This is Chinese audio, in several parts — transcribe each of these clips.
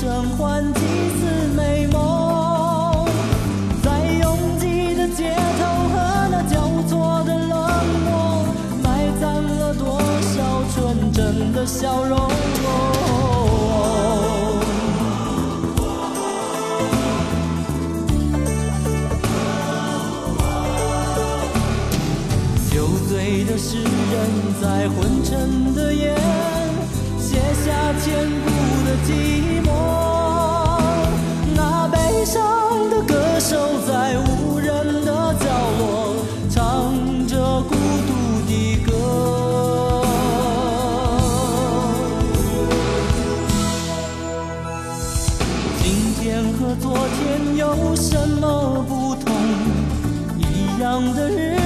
生换几次美梦，在拥挤的街头和那交错的冷漠，埋葬了多少纯真的笑容。酒醉的诗人在昏沉的夜，写下千古的寂寞。守在无人的角落，唱着孤独的歌。今天和昨天有什么不同？一样的日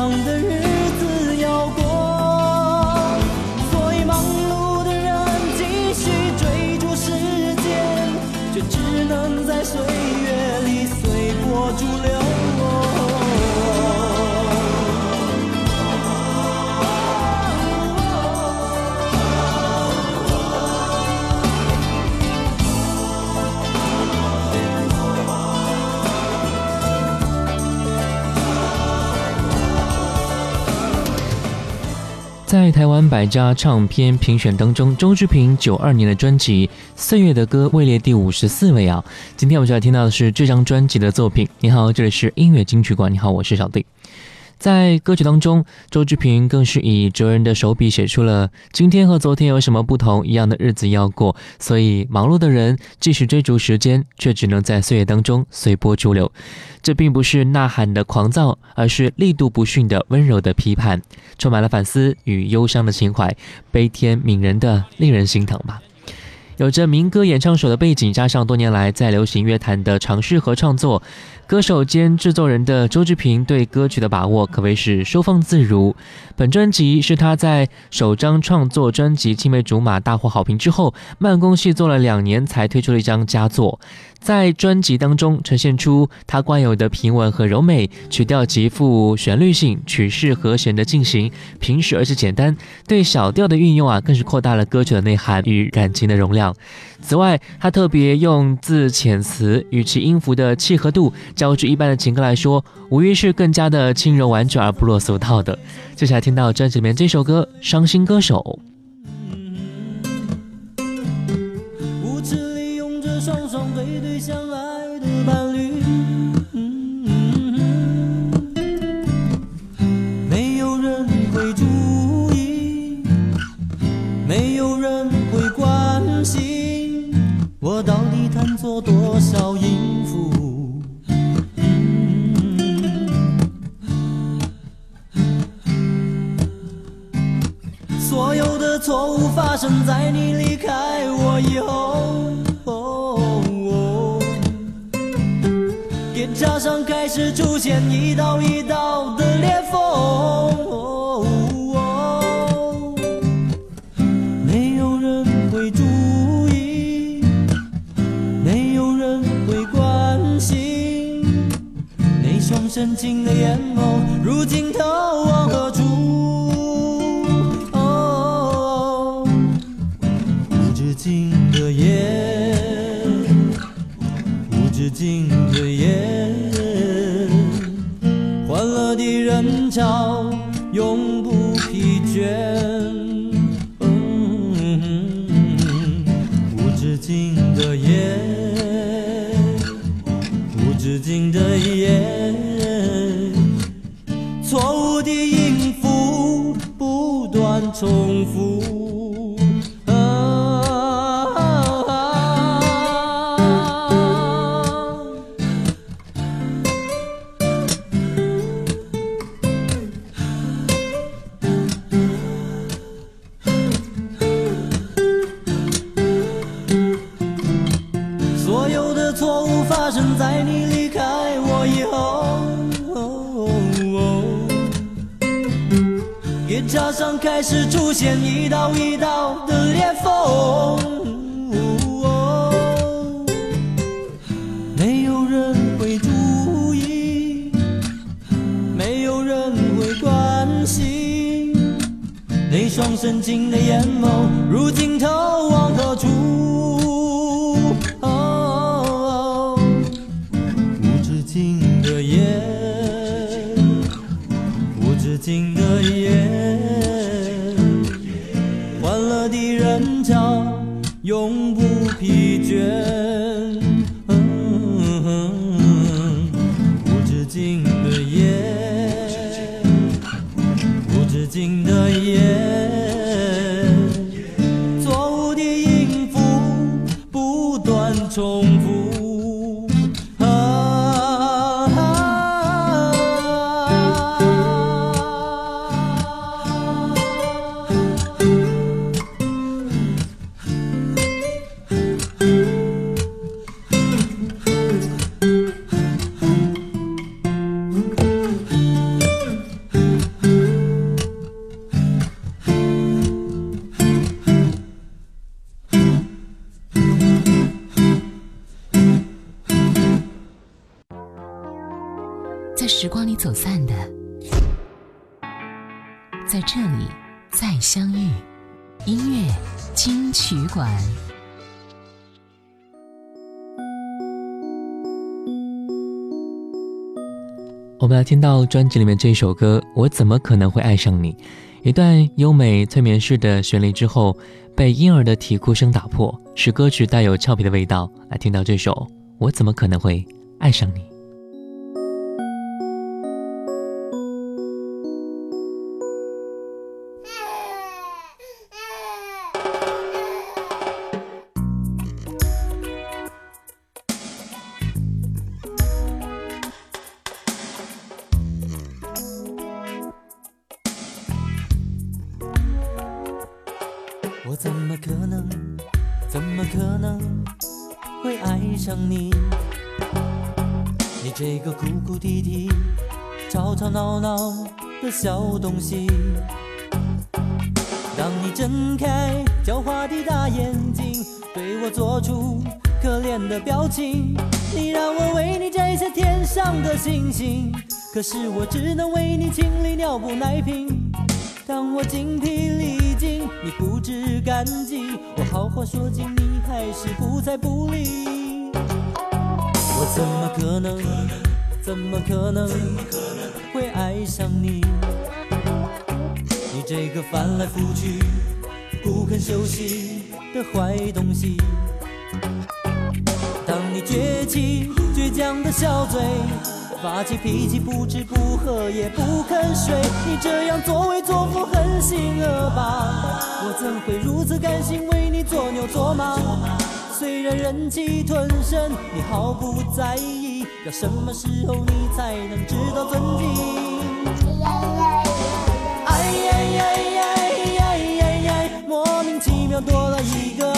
样的台湾百家唱片评选当中，周志平九二年的专辑《岁月的歌》位列第五十四位啊。今天我们就要听到的是这张专辑的作品。你好，这里是音乐金曲馆。你好，我是小弟。在歌曲当中，周志平更是以哲人的手笔写出了“今天和昨天有什么不同？一样的日子要过，所以忙碌的人即使追逐时间，却只能在岁月当中随波逐流。”这并不是呐喊的狂躁，而是力度不逊的温柔的批判，充满了反思与忧伤的情怀，悲天悯人的，令人心疼吧。有着民歌演唱手的背景，加上多年来在流行乐坛的尝试和创作，歌手兼制作人的周志平对歌曲的把握可谓是收放自如。本专辑是他在首张创作专辑《青梅竹马》大获好评之后，慢工细作了两年才推出了一张佳作。在专辑当中呈现出它惯有的平稳和柔美，曲调极富旋律性，曲式和弦的进行平实而且简单。对小调的运用啊，更是扩大了歌曲的内涵与感情的容量。此外，他特别用字遣词与其音符的契合度，较之一般的情歌来说，无疑是更加的轻柔婉转而不落俗套的。接下来听到专辑里面这首歌《伤心歌手》。相爱的伴侣，没有人会注意，没有人会关心，我到底弹错多少音符？所有的错误发生在你离开我以后。加上开始出现一道一道的裂缝，哦，没有人会注意，没有人会关心，那双深情的眼眸如今投往何处？哦。无止境的夜，无止境的夜。人开始出现一道一道们来听到专辑里面这首歌，我怎么可能会爱上你？一段优美催眠式的旋律之后，被婴儿的啼哭声打破，使歌曲带有俏皮的味道。来听到这首，我怎么可能会爱上你？想你，你这个哭哭啼啼、吵吵闹闹的小东西，当你睁开狡猾的大眼睛，对我做出可怜的表情。你让我为你摘下天上的星星，可是我只能为你清理尿布奶瓶。当我精疲力尽，你不知感激，我好话说尽，你还是不睬不理。怎么可能，怎么可能会爱上你？你这个翻来覆去不肯休息的坏东西。当你倔起倔强的小嘴，发起脾气不吃不喝也不肯睡，你这样作威作福横行恶霸，我怎会如此甘心为你做牛做马？虽然忍气吞声，你毫不在意，要什么时候你才能知道尊敬？哎呀呀呀呀呀呀，莫名其妙多了一个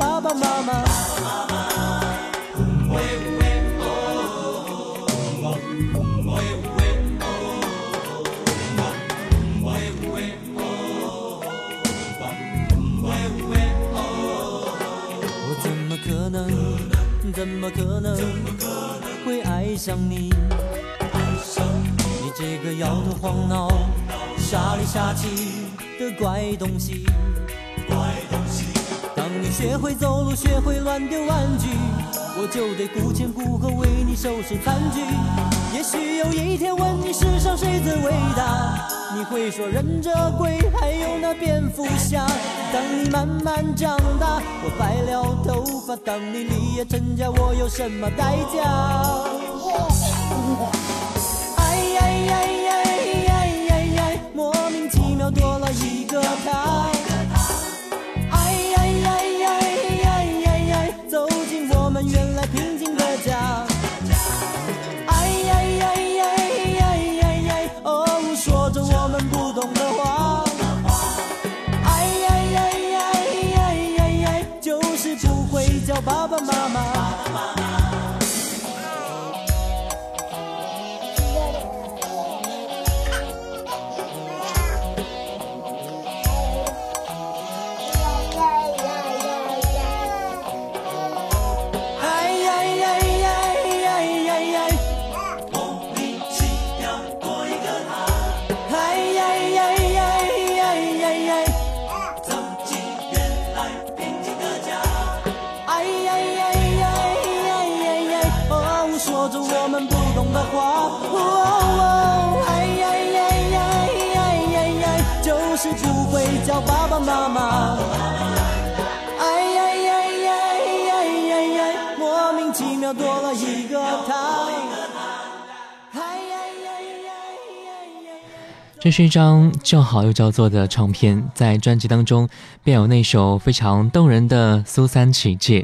爸爸妈妈。怎么可能会爱上你？你这个摇头晃脑、傻里傻气的怪东西。学会走路、学会乱丢玩具，我就得顾前顾后为你收拾残局。也许有一天问你世上谁最伟大？你会说忍者龟，还有那蝙蝠侠。当你慢慢长大，我白了头发；当你立业成家，我有什么代价？哇！哎呀呀呀呀呀呀！就是不会叫爸爸妈妈，哎呀呀呀呀呀呀，莫名其妙多了一个他。这是一张叫好又叫座的唱片，在专辑当中便有那首非常动人的《苏三起解》。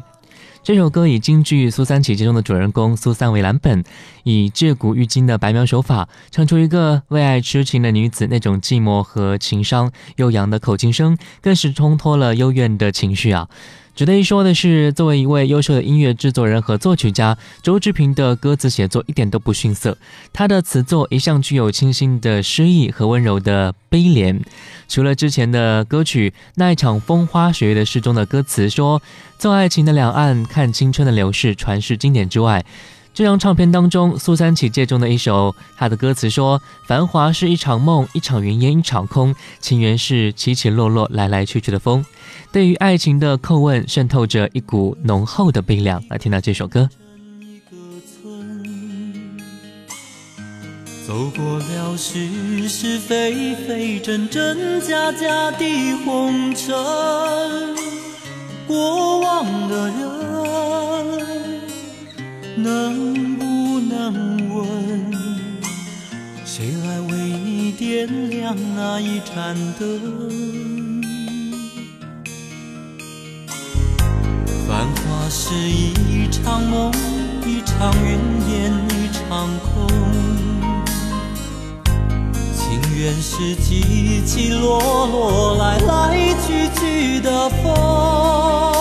这首歌以京剧《苏三起解》中的主人公苏三为蓝本，以借古喻今的白描手法，唱出一个为爱痴情的女子那种寂寞和情伤。悠扬的口琴声更是烘托了幽怨的情绪啊。值得一说的是，作为一位优秀的音乐制作人和作曲家，周志平的歌词写作一点都不逊色。他的词作一向具有清新的诗意和温柔的悲怜。除了之前的歌曲《那一场风花雪月的诗》中的歌词说“做爱情的两岸，看青春的流逝”传世经典之外，这张唱片当中，《苏三起解》中的一首，他的歌词说：“繁华是一场梦，一场云烟一场空，情缘是起起落落，来来去去的风。”对于爱情的叩问，渗透着一股浓厚的悲凉。来听到这首歌。走过了是是非非、真真假假的红尘，过往的人。能不能问谁来为你点亮那一盏灯？繁华是一场梦一场云烟一场空。情愿是起起落落来来去去的风。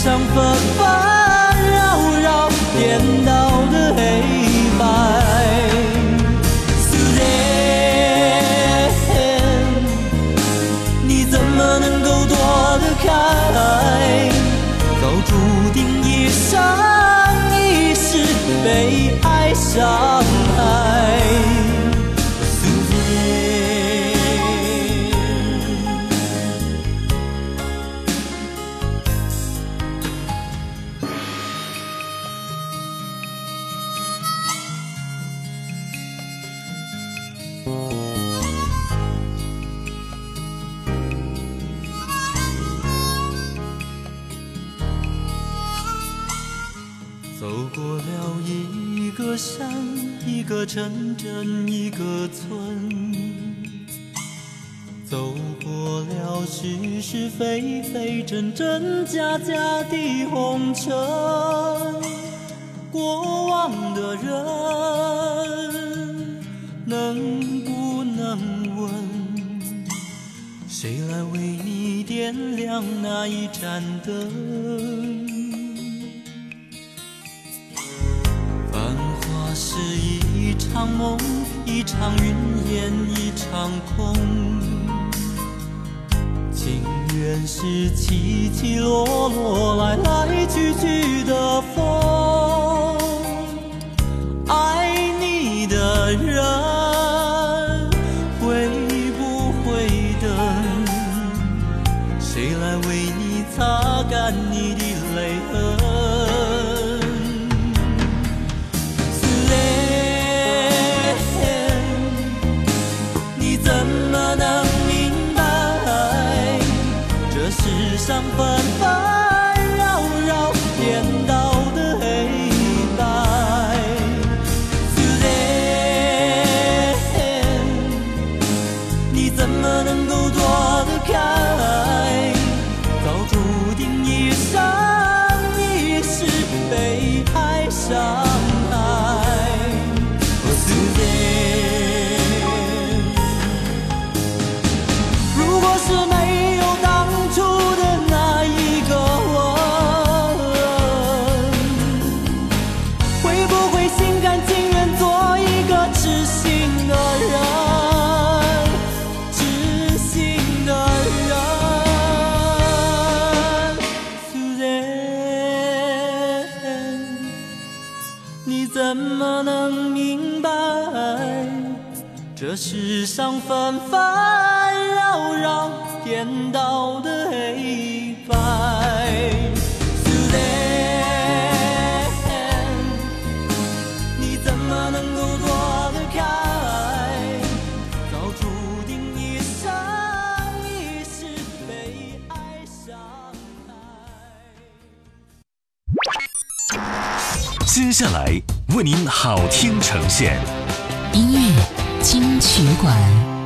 像纷纷扰扰，颠倒的黑白。today，你怎么能够躲得开？早注定一生一世，悲。个城镇，一个村，走过了是是非非，真真假假的红尘，过往的人。能不能问，谁来为你点亮那一盏灯？繁华世。一场梦，一场云烟，一场空。情愿是起起落落，来来去去的风。当纷纷扰扰颠倒的黑白你怎么能够躲得开注定一生一世被爱伤害接下来为您好听呈现。音乐。金曲馆。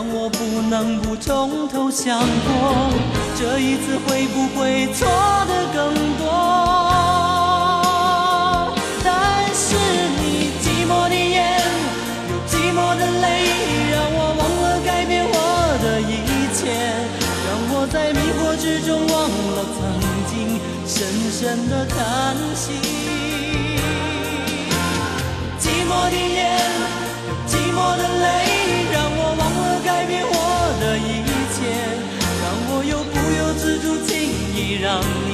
让我不能不从头想过，这一次会不会错的更多？但是你寂寞的眼，有寂寞的泪，让我忘了改变我的一切，让我在迷惑之中忘了曾经深深的叹息。让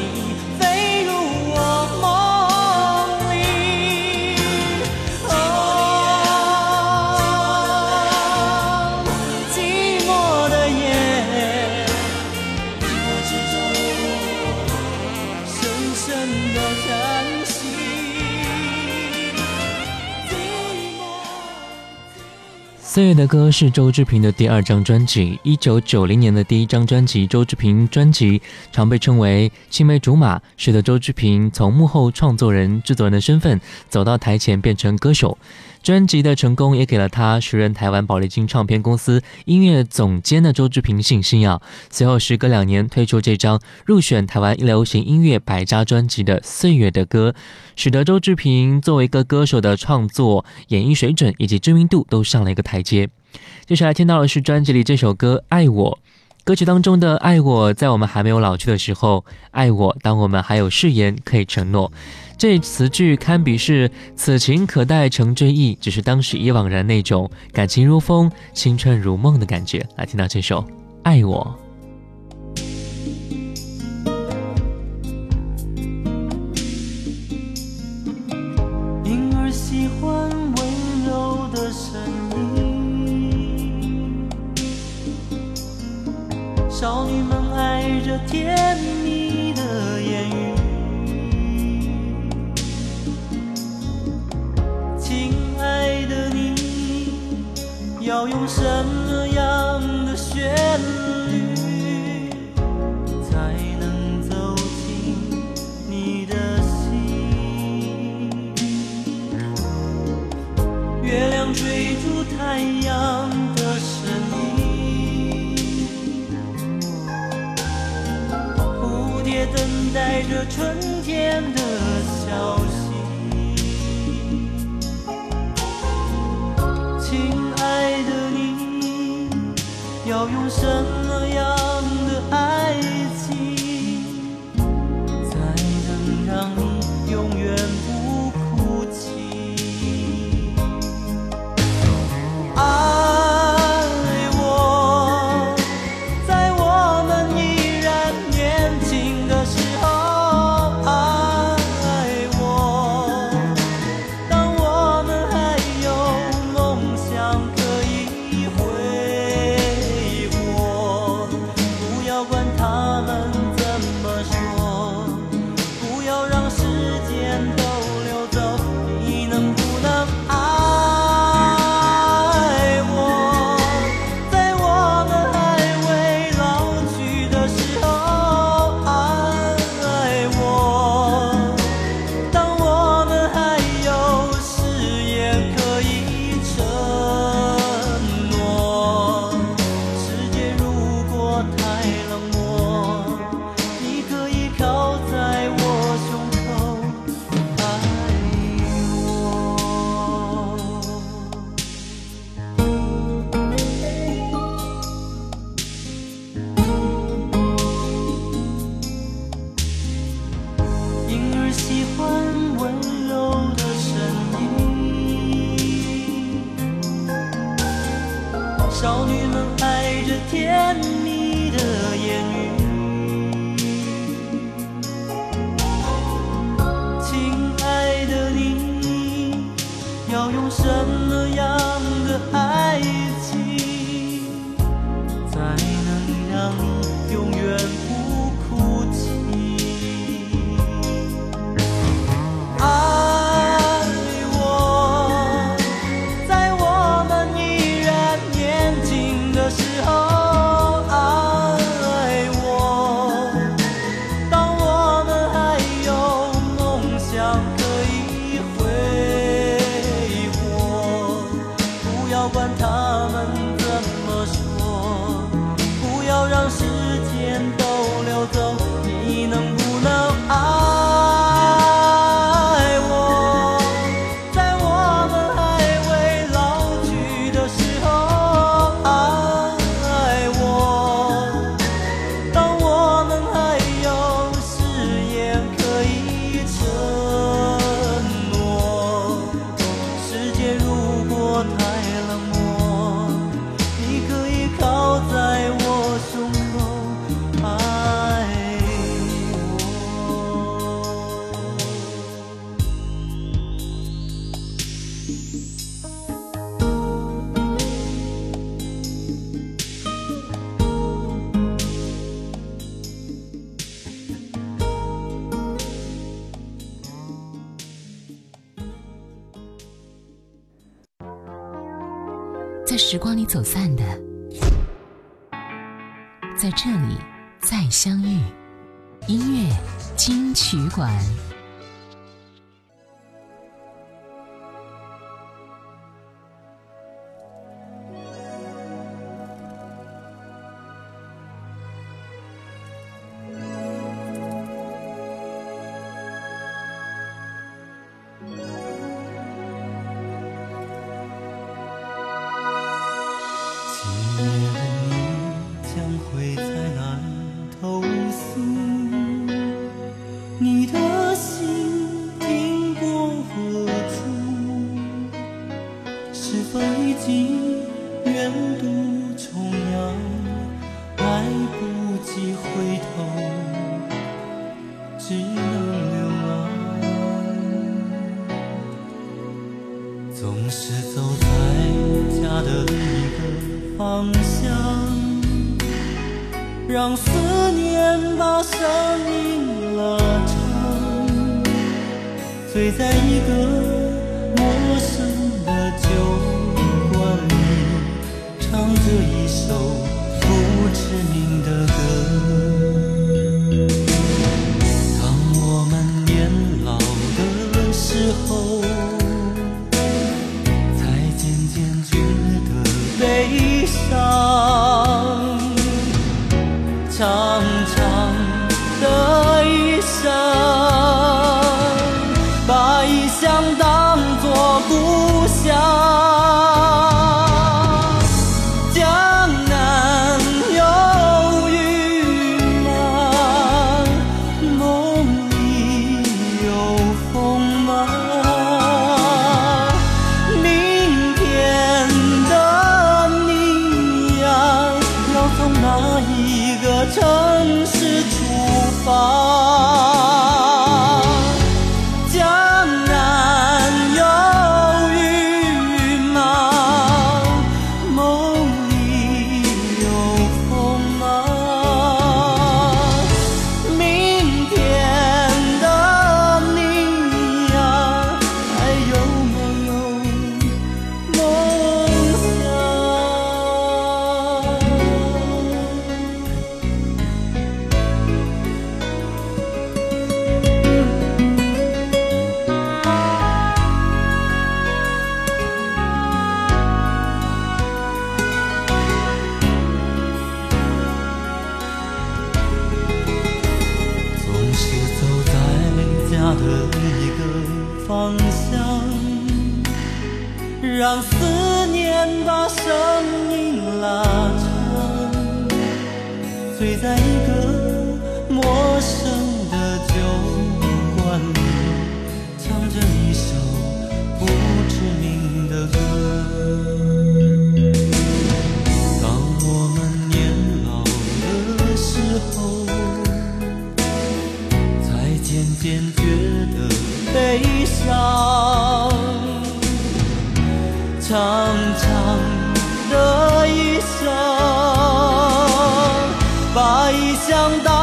四月的歌是周志平的第二张专辑，一九九零年的第一张专辑《周志平专辑》常被称为青梅竹马，使得周志平从幕后创作人、制作人的身份走到台前变成歌手。专辑的成功也给了他时任台湾宝丽金唱片公司音乐总监的周志平信心啊。随后时隔两年推出这张入选台湾流行音乐百家专辑的《岁月的歌》，使得周志平作为一个歌手的创作、演绎水准以及知名度都上了一个台阶。接下来听到的是专辑里这首歌《爱我》。歌曲当中的“爱我”，在我们还没有老去的时候；“爱我”，当我们还有誓言可以承诺。这词句堪比是“此情可待成追忆”，只是当时已惘然那种感情如风、青春如梦的感觉。来听到这首《爱我》。少女们爱着甜蜜要用什么样的旋律，才能走进你的心？月亮追逐太阳的身影，蝴蝶等待着春天的消息。要用什么样的爱的，在这里再相遇。音乐金曲馆。想到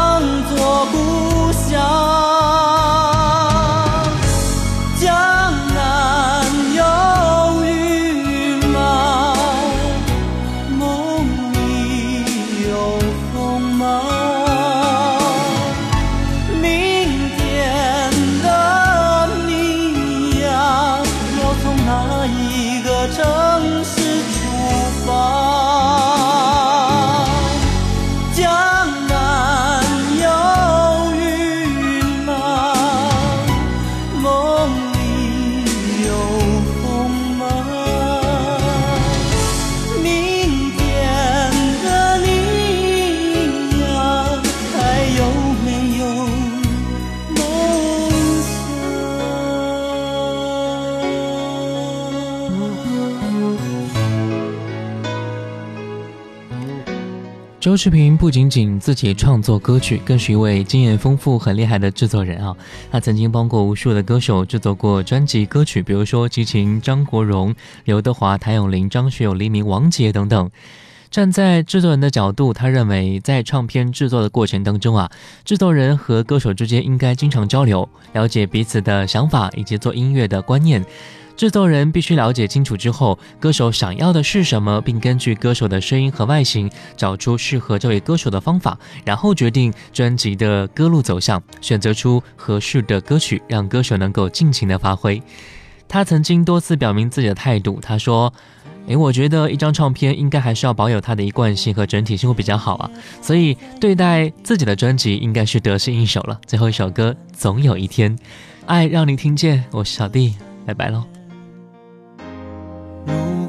周志平不仅仅自己创作歌曲，更是一位经验丰富、很厉害的制作人啊！他曾经帮过无数的歌手制作过专辑歌曲，比如说齐秦、张国荣、刘德华、谭咏麟、张学友、黎明、王杰等等。站在制作人的角度，他认为在唱片制作的过程当中啊，制作人和歌手之间应该经常交流，了解彼此的想法以及做音乐的观念。制作人必须了解清楚之后，歌手想要的是什么，并根据歌手的声音和外形，找出适合这位歌手的方法，然后决定专辑的歌路走向，选择出合适的歌曲，让歌手能够尽情的发挥。他曾经多次表明自己的态度，他说：“诶，我觉得一张唱片应该还是要保有它的一贯性和整体性会比较好啊，所以对待自己的专辑应该是得心应手了。”最后一首歌，总有一天，爱让你听见。我是小弟，拜拜喽。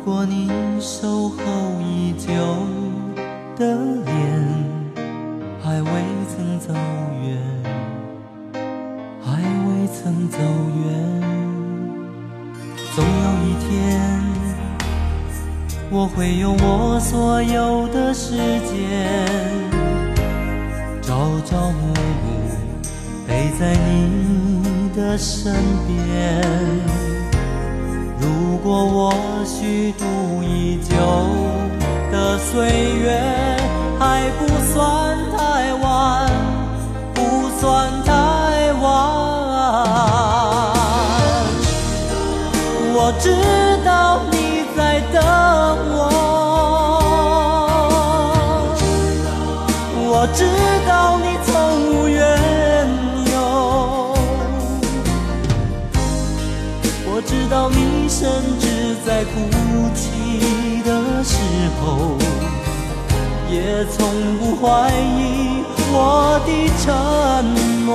如果你守候已久的脸还未曾走远，还未曾走远，总有一天，我会用我所有的时间，朝朝暮暮陪在你的身边。如果我虚度已久的岁月还不算太晚，不算太晚，我知道你在等我，我知道也从不怀疑我的沉默。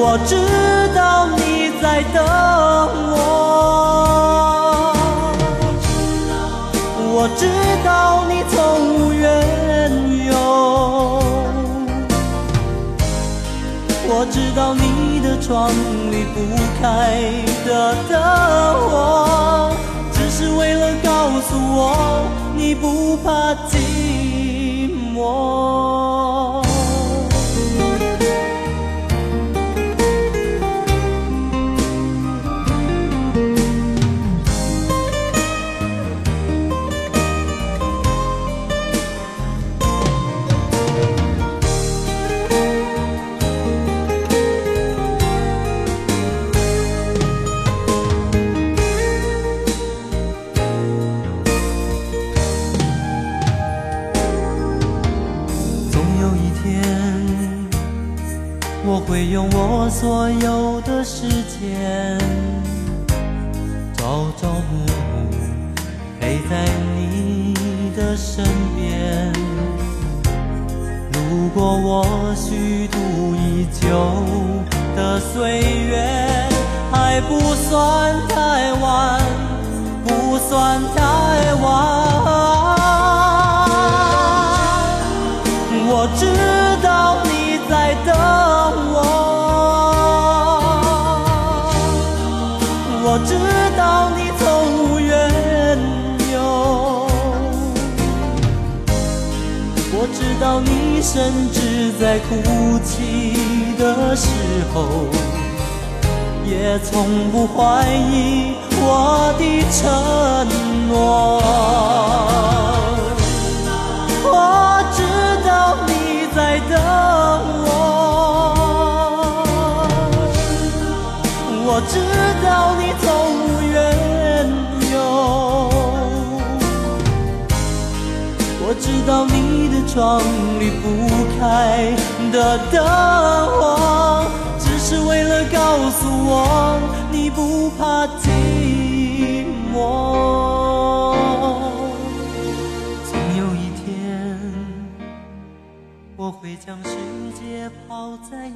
我知道你在等我，我知道你从无缘由，我知道你的窗离不开的灯火，只是为了告诉我你不怕寂寞。所有的时间，朝朝暮暮陪在你的身边。如果我虚度已久的岁月，还不算太晚，不算太晚。我知道你在等，我甚至在哭泣的时候，也从不怀疑我的承诺。我知道你在等我，我知道你从无缘由，我知道你装离不开的灯火，只是为了告诉我你不怕寂寞。总有一天，我会将世界抛在